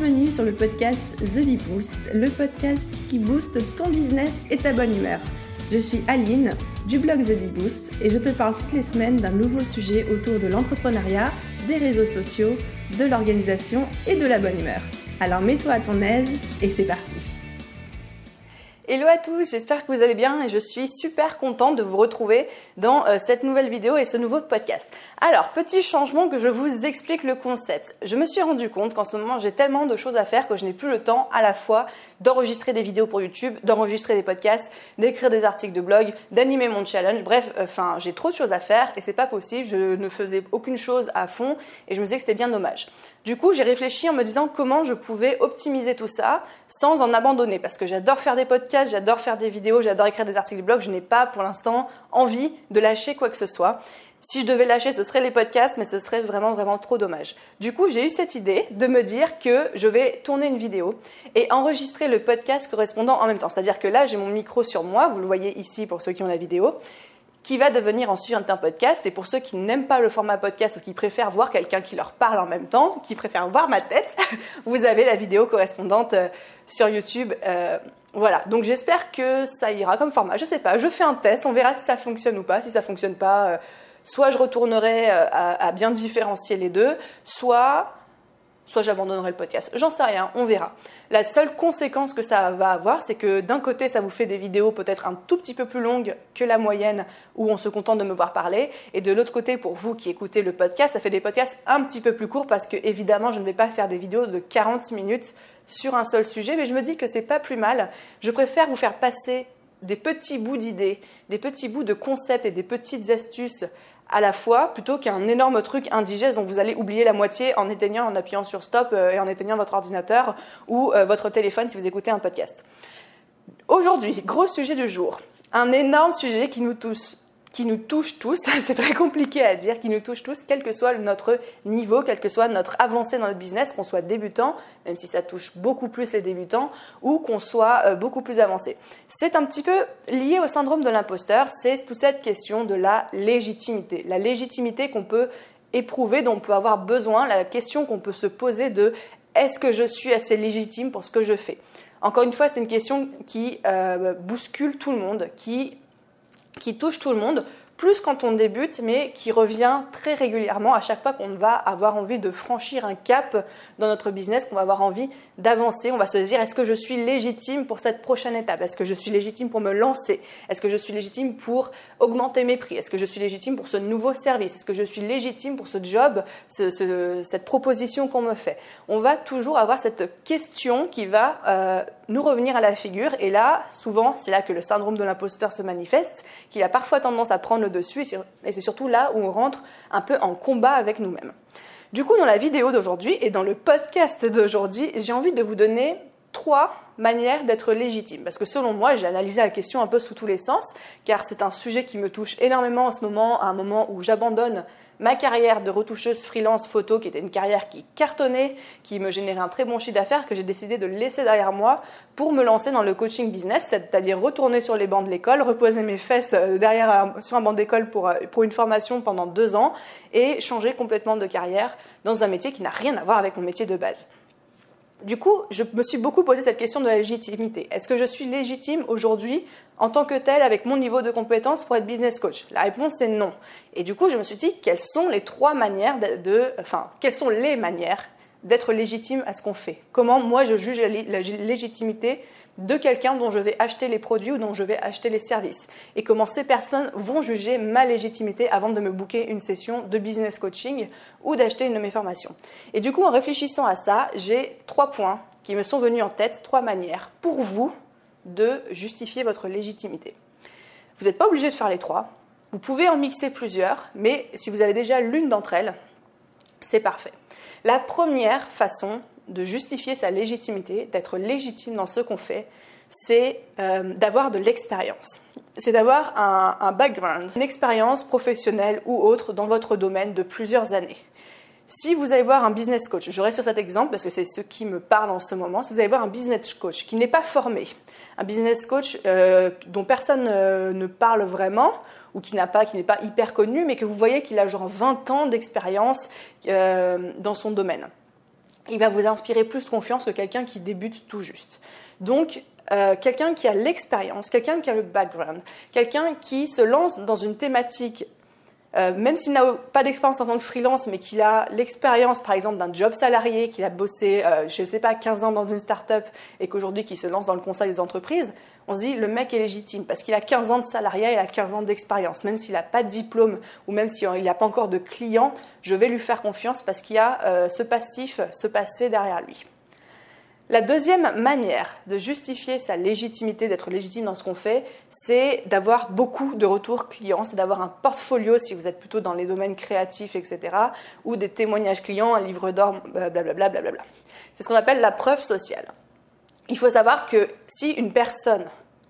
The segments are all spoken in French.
Bienvenue sur le podcast The Bee Boost, le podcast qui booste ton business et ta bonne humeur. Je suis Aline du blog The Bee Boost et je te parle toutes les semaines d'un nouveau sujet autour de l'entrepreneuriat, des réseaux sociaux, de l'organisation et de la bonne humeur. Alors mets-toi à ton aise et c'est parti. Hello à tous, j'espère que vous allez bien et je suis super contente de vous retrouver dans euh, cette nouvelle vidéo et ce nouveau podcast. Alors, petit changement que je vous explique le concept. Je me suis rendu compte qu'en ce moment j'ai tellement de choses à faire que je n'ai plus le temps à la fois d'enregistrer des vidéos pour YouTube, d'enregistrer des podcasts, d'écrire des articles de blog, d'animer mon challenge. Bref, enfin, j'ai trop de choses à faire et c'est pas possible. Je ne faisais aucune chose à fond et je me disais que c'était bien dommage. Du coup, j'ai réfléchi en me disant comment je pouvais optimiser tout ça sans en abandonner parce que j'adore faire des podcasts j'adore faire des vidéos, j'adore écrire des articles de blog. Je n'ai pas pour l'instant envie de lâcher quoi que ce soit. Si je devais lâcher, ce serait les podcasts, mais ce serait vraiment, vraiment trop dommage. Du coup, j'ai eu cette idée de me dire que je vais tourner une vidéo et enregistrer le podcast correspondant en même temps. C'est-à-dire que là, j'ai mon micro sur moi, vous le voyez ici pour ceux qui ont la vidéo, qui va devenir ensuite un podcast. Et pour ceux qui n'aiment pas le format podcast ou qui préfèrent voir quelqu'un qui leur parle en même temps, qui préfèrent voir ma tête, vous avez la vidéo correspondante euh, sur YouTube euh, voilà, donc j'espère que ça ira comme format. Je sais pas, je fais un test, on verra si ça fonctionne ou pas. Si ça fonctionne pas, euh, soit je retournerai à, bien différencier les deux, soit soit j'abandonnerai le podcast. J'en sais rien, on verra. La seule conséquence que ça va avoir, c'est que d'un côté, ça vous fait des vidéos peut-être un tout petit peu plus longues que la moyenne où on se contente de me voir parler, et de l'autre côté, pour vous qui écoutez le podcast, ça fait des podcasts un petit peu plus courts parce que évidemment, je ne vais pas faire des vidéos de 40 minutes sur un seul sujet, mais je me dis que c'est pas plus mal. Je préfère vous faire passer des petits bouts d'idées, des petits bouts de concepts et des petites astuces à la fois, plutôt qu'un énorme truc indigeste dont vous allez oublier la moitié en éteignant, en appuyant sur stop euh, et en éteignant votre ordinateur ou euh, votre téléphone si vous écoutez un podcast. Aujourd'hui, gros sujet du jour. Un énorme sujet qui nous touche qui nous touche tous, c'est très compliqué à dire, qui nous touche tous, quel que soit notre niveau, quel que soit notre avancée dans notre business, qu'on soit débutant, même si ça touche beaucoup plus les débutants, ou qu'on soit euh, beaucoup plus avancé. C'est un petit peu lié au syndrome de l'imposteur, c'est toute cette question de la légitimité. La légitimité qu'on peut éprouver, dont on peut avoir besoin, la question qu'on peut se poser de est-ce que je suis assez légitime pour ce que je fais? Encore une fois, c'est une question qui euh, bouscule tout le monde, qui qui touche tout le monde plus quand on débute, mais qui revient très régulièrement à chaque fois qu'on va avoir envie de franchir un cap dans notre business, qu'on va avoir envie d'avancer. On va se dire, est-ce que je suis légitime pour cette prochaine étape? Est-ce que je suis légitime pour me lancer? Est-ce que je suis légitime pour augmenter mes prix? Est-ce que je suis légitime pour ce nouveau service? Est-ce que je suis légitime pour ce job, cette proposition qu'on me fait? On va toujours avoir cette question qui va euh, nous revenir à la figure. Et là, souvent, c'est là que le syndrome de l'imposteur se manifeste, qu'il a parfois tendance à prendre le dessus. Et c'est surtout là où on rentre un peu en combat avec nous-mêmes. Du coup, dans la vidéo d'aujourd'hui et dans le podcast d'aujourd'hui, j'ai envie de vous donner trois manières d'être légitime. Parce que selon moi, j'ai analysé la question un peu sous tous les sens, car c'est un sujet qui me touche énormément en ce moment, à un moment où j'abandonne ma carrière de retoucheuse freelance photo, qui était une carrière qui cartonnait, qui me générait un très bon chiffre d'affaires, que j'ai décidé de laisser derrière moi pour me lancer dans le coaching business, c'est-à-dire retourner sur les bancs de l'école, reposer mes fesses euh, derrière sur un banc d'école pour, euh, pour une formation pendant deux ans et changer complètement de carrière dans un métier qui n'a rien à voir avec mon métier de base. Du coup, je me suis beaucoup posé cette question de la légitimité. Est-ce que je suis légitime aujourd'hui en tant que telle avec mon niveau de compétence pour être business coach? La réponse est non. Et du coup, je me suis dit quelles sont les trois manières de, enfin, quelles sont les manières d'être légitime à ce qu'on fait Comment moi je juge la légitimité de quelqu'un dont je vais acheter les produits ou dont je vais acheter les services et comment ces personnes vont juger ma légitimité avant de me booker une session de business coaching ou d'acheter une de mes formations. Et du coup, en réfléchissant à ça, j'ai trois points qui me sont venus en tête, trois manières pour vous de justifier votre légitimité. Vous n'êtes pas obligé de faire les trois, vous pouvez en mixer plusieurs, mais si vous avez déjà l'une d'entre elles, c'est parfait. La première façon de justifier sa légitimité, d'être légitime dans ce qu'on fait, c'est euh, d'avoir de l'expérience. C'est d'avoir un, background, une expérience professionnelle ou autre dans votre domaine de plusieurs années. Si vous allez voir un business coach, je reste sur cet exemple parce que c'est ce qui me parle en ce moment, si vous allez voir un business coach qui n'est pas formé, un business coach euh, dont personne euh, ne parle vraiment ou qui n'a pas, qui n'est pas hyper connu, mais que vous voyez qu'il a genre 20 ans d'expérience dans son domaine il va vous inspirer plus confiance que quelqu'un qui débute tout juste. Donc, euh, quelqu'un qui a l'expérience, quelqu'un qui a le background, quelqu'un qui se lance dans une thématique, euh, même s'il n'a pas d'expérience en tant que freelance, mais qu'il a l'expérience, par exemple, d'un job salarié, qu'il a bossé, euh, je ne sais pas, 15 ans dans une start-up et qu'aujourd'hui qu'il se lance dans le conseil des entreprises, on se dit le mec est légitime parce qu'il a 15 ans de salariat, il a 15 ans d'expérience. Même s'il n'a pas de diplôme ou même s'il n'a pas encore de client, je vais lui faire confiance parce qu'il y a ce passif, ce passé derrière lui. La deuxième manière de justifier sa légitimité, d'être légitime dans ce qu'on fait, c'est d'avoir beaucoup de retours clients, c'est d'avoir un portfolio si vous êtes plutôt dans les domaines créatifs, etc., ou des témoignages clients, un livre d'or, blablabla. Bla c'est ce qu'on appelle la preuve sociale. Il faut savoir que si une personne,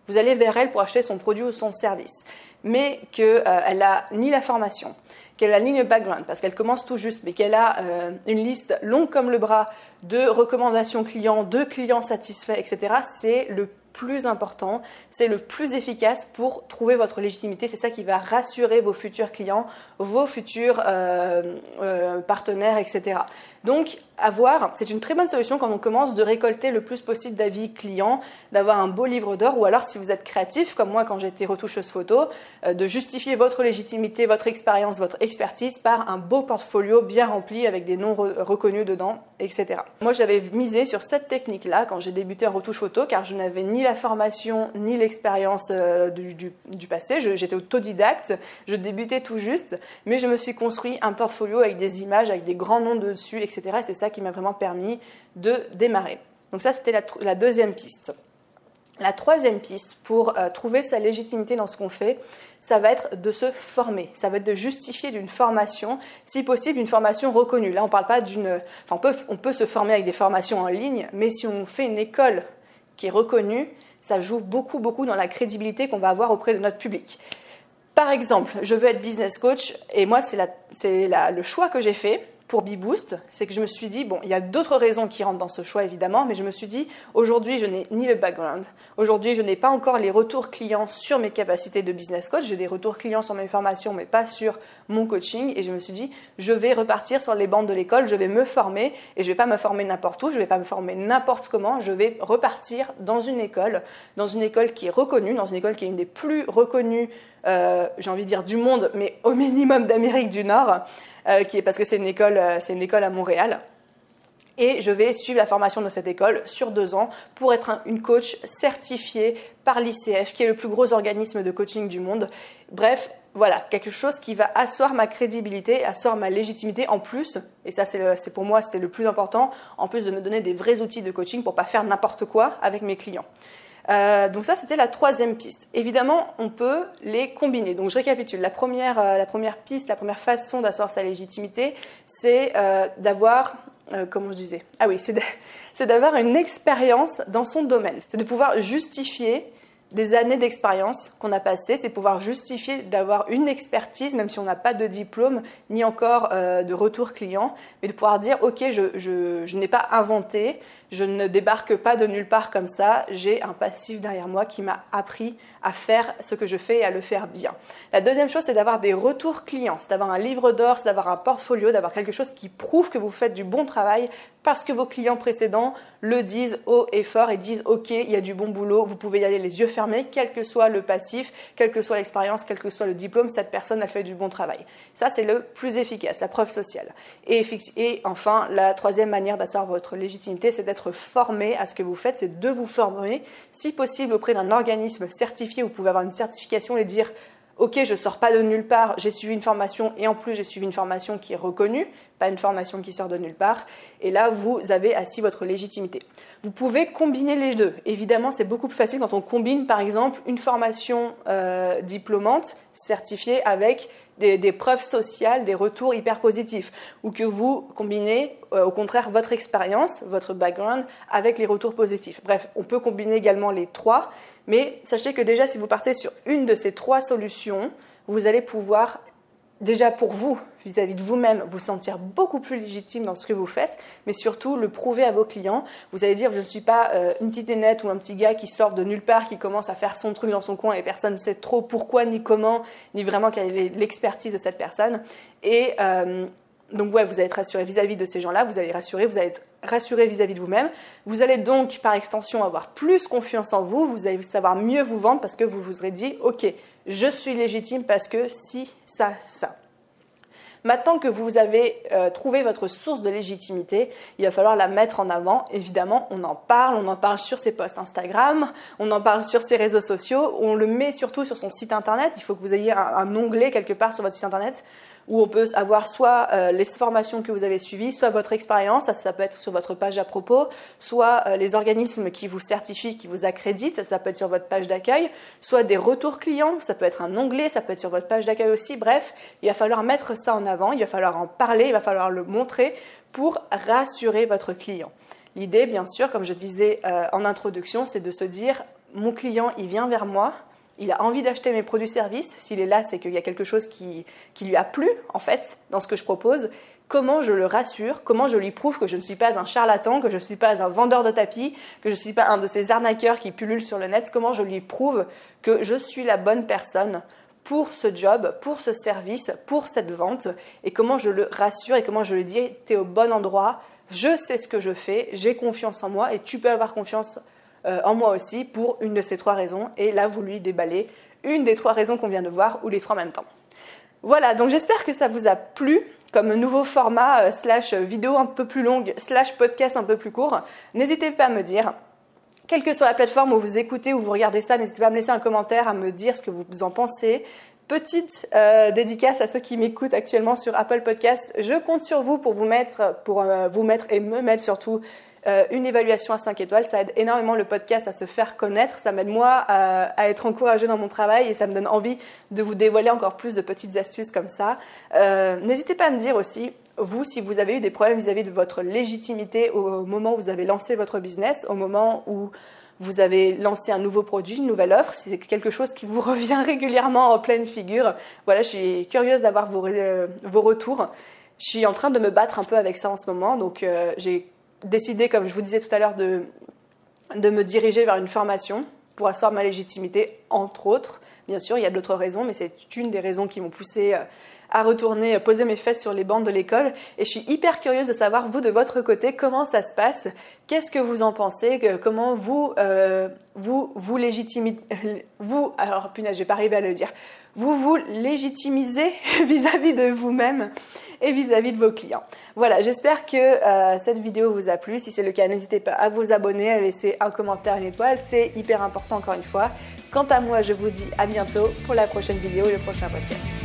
vous allez vers elle pour acheter son produit ou son service, mais qu'elle euh, n'a ni la formation, qu'elle a la ligne background, parce qu'elle commence tout juste, mais qu'elle a euh, une liste longue comme le bras de recommandations clients, de clients satisfaits, etc., c'est le plus important, c'est le plus efficace pour trouver votre légitimité. C'est ça qui va rassurer vos futurs clients, vos futurs euh, euh, partenaires, etc. Donc, avoir, c'est une très bonne solution quand on commence de récolter le plus possible d'avis clients, d'avoir un beau livre d'or, ou alors si vous êtes créatif, comme moi quand j'étais retoucheuse photo, euh, de justifier votre légitimité, votre expérience, votre expertise par un beau portfolio bien rempli avec des noms reconnus dedans, etc. Moi, j'avais misé sur cette technique-là quand j'ai débuté en retouche photo, car je n'avais ni la formation ni l'expérience euh, du, du, passé. J'étais autodidacte, je débutais tout juste, mais je me suis construit un portfolio avec des images, avec des grands noms dessus, etc. Et c'est ça qui m'a vraiment permis de démarrer. Donc ça, c'était la, deuxième piste. La troisième piste pour euh, trouver sa légitimité dans ce qu'on fait, ça va être de se former. Ça va être de justifier d'une formation, si possible une formation reconnue. Là, on parle pas d'une. Enfin, on peut, on peut se former avec des formations en ligne, mais si on fait une école qui est reconnue, ça joue beaucoup, beaucoup dans la crédibilité qu'on va avoir auprès de notre public. Par exemple, je veux être business coach et moi, c'est le choix que j'ai fait pour BeBoost, c'est que je me suis dit, bon, il y a d'autres raisons qui rentrent dans ce choix évidemment, mais je me suis dit, aujourd'hui, je n'ai ni le background, aujourd'hui, je n'ai pas encore les retours clients sur mes capacités de business coach, j'ai des retours clients sur mes formations, mais pas sur mon coaching, et je me suis dit, je vais repartir sur les bandes de l'école, je vais me former, et je vais pas me former n'importe où, je vais pas me former n'importe comment, je vais repartir dans une école, dans une école qui est reconnue, dans une école qui est une des plus reconnues euh, j'ai envie de dire du monde, mais au minimum d'Amérique du Nord, euh, qui est parce que c'est une école, euh, c'est une école à Montréal. Et je vais suivre la formation de cette école sur deux ans pour être une coach certifiée par l'ICF, qui est le plus gros organisme de coaching du monde. Bref, voilà, quelque chose qui va asseoir ma crédibilité, asseoir ma légitimité en plus, et ça c'est pour moi c'était le plus important, en plus de me donner des vrais outils de coaching pour pas faire n'importe quoi avec mes clients. Euh, donc ça, c'était la troisième piste. Évidemment, on peut les combiner. Donc je récapitule. La première, euh, la première piste, la première façon d'asseoir sa légitimité, c'est euh, d'avoir, comment je disais? Ah oui, c'est d'avoir une expérience dans son domaine. C'est de pouvoir justifier des années d'expérience qu'on a passées, c'est pouvoir justifier d'avoir une expertise, même si on n'a pas de diplôme ni encore de retour client, mais de pouvoir dire, OK, je, je, je n'ai pas inventé, je ne débarque pas de nulle part comme ça. J'ai un passif derrière moi qui m'a appris à faire ce que je fais et à le faire bien. La deuxième chose, c'est d'avoir des retours clients, c'est d'avoir un livre d'or, c'est d'avoir un portfolio, d'avoir quelque chose qui prouve que vous faites du bon travail parce que vos clients précédents le disent haut et fort et disent OK, il y a du bon boulot, vous pouvez y aller les yeux fermés, quel que soit le passif, quelle que soit l'expérience, quel que soit le diplôme, cette personne a fait du bon travail. Ça, c'est le plus efficace, la preuve sociale. Et, enfin, la troisième manière d'asseoir votre légitimité, c'est d'être formé à ce que vous faites, c'est de vous former, si possible auprès d'un organisme certifié. Vous pouvez avoir une certification et dire Ok, je sors pas de nulle part, j'ai suivi une formation et en plus j'ai suivi une formation qui est reconnue, pas une formation qui sort de nulle part. Et là, vous avez assis votre légitimité. Vous pouvez combiner les deux. Évidemment, c'est beaucoup plus facile quand on combine, par exemple, une formation euh, diplômante certifiée avec des, preuves sociales, des retours hyper positifs, ou que vous combinez euh, au contraire votre expérience, votre background avec les retours positifs. Bref, on peut combiner également les trois, mais sachez que déjà si vous partez sur une de ces trois solutions, vous allez pouvoir déjà pour vous, vis-à-vis de vous-même, vous sentir beaucoup plus légitime dans ce que vous faites, mais surtout le prouver à vos clients. Vous allez dire, je ne suis pas euh, une petite nénette ou un petit gars qui sort de nulle part, qui commence à faire son truc dans son coin et personne ne sait trop pourquoi ni comment, ni vraiment quelle est l'expertise de cette personne. Et euh, Donc ouais, vous allez être rassuré vis-à-vis de ces gens-là, vous allez rassurer, vous allez être rassuré vis-à-vis de vous-même. Vous allez donc par extension avoir plus confiance en vous, vous allez savoir mieux vous vendre parce que vous vous serez dit, ok, je suis légitime parce que si, ça, ça. Maintenant que vous avez euh, trouvé votre source de légitimité, il va falloir la mettre en avant. Évidemment, on en parle, on en parle sur ses posts Instagram, on en parle sur ses réseaux sociaux, on le met surtout sur son site internet. Il faut que vous ayez un onglet quelque part sur votre site internet où on peut avoir soit euh, les formations que vous avez suivies, soit votre expérience, ça, peut être sur votre page à propos, soit euh, les organismes qui vous certifient, qui vous accréditent, ça peut être sur votre page d'accueil, soit des retours clients, ça peut être un onglet, ça peut être sur votre page d'accueil aussi. Bref, il va falloir mettre ça en avant, il va falloir en parler, il va falloir le montrer pour rassurer votre client. L'idée, bien sûr, comme je disais euh, en introduction, c'est de se dire, mon client, il vient vers moi, il a envie d'acheter mes produits-services. S'il est là, c'est qu'il y a quelque chose qui, lui a plu, en fait, dans ce que je propose. Comment je le rassure? Comment je lui prouve que je ne suis pas un charlatan, que je ne suis pas un vendeur de tapis, que je ne suis pas un de ces arnaqueurs qui pullulent sur le net? Comment je lui prouve que je suis la bonne personne pour ce job, pour ce service, pour cette vente? Et comment je le rassure et comment je lui dis, tu es au bon endroit, je sais ce que je fais, j'ai confiance en moi et tu peux avoir confiance euh, en moi aussi pour une de ces trois raisons. Et là, vous lui déballez une des trois raisons qu'on vient de voir ou les trois en même temps. Voilà, donc j'espère que ça vous a plu comme nouveau format euh, slash vidéo un peu plus longue slash podcast un peu plus court. N'hésitez pas à me dire, quelle que soit la plateforme où vous écoutez ou vous regardez ça, n'hésitez pas à me laisser un commentaire, à me dire ce que vous en pensez. Petite euh, dédicace à ceux qui m'écoutent actuellement sur Apple Podcast. Je compte sur vous pour vous mettre, pour vous mettre et me mettre surtout euh, une évaluation à 5 étoiles, ça aide énormément le podcast à se faire connaître, ça m'aide moi à, être encouragé dans mon travail et ça me donne envie de vous dévoiler encore plus de petites astuces comme ça. Euh, n'hésitez pas à me dire aussi, vous, si vous avez eu des problèmes vis-à-vis de votre légitimité au moment où vous avez lancé votre business, au moment où vous avez lancé un nouveau produit, une nouvelle offre, c'est quelque chose qui vous revient régulièrement en pleine figure. Voilà, je suis curieuse d'avoir vos, euh, vos retours. Je suis en train de me battre un peu avec ça en ce moment, donc j'ai décidé, comme je vous disais tout à l'heure, de, de me diriger vers une formation pour asseoir ma légitimité, entre autres. Bien sûr, il y a d'autres raisons, mais c'est une des raisons qui m'ont poussé euh, à retourner euh, poser mes fesses sur les bancs de l'école. Et je suis hyper curieuse de savoir, vous, de votre côté, comment ça se passe Qu'est-ce que vous en pensez? Comment vous, euh, vous, vous légitimez Vous, alors, punaise, je vais pas arriver à le dire. Vous vous légitimisez vis-à-vis de vous-même et vis-à-vis de vos clients. Voilà, j'espère que euh, cette vidéo vous a plu. Si c'est le cas, n'hésitez pas à vous abonner, à laisser un commentaire, une étoile. C'est hyper important encore une fois. Quant à moi, je vous dis à bientôt pour la prochaine vidéo et le prochain podcast.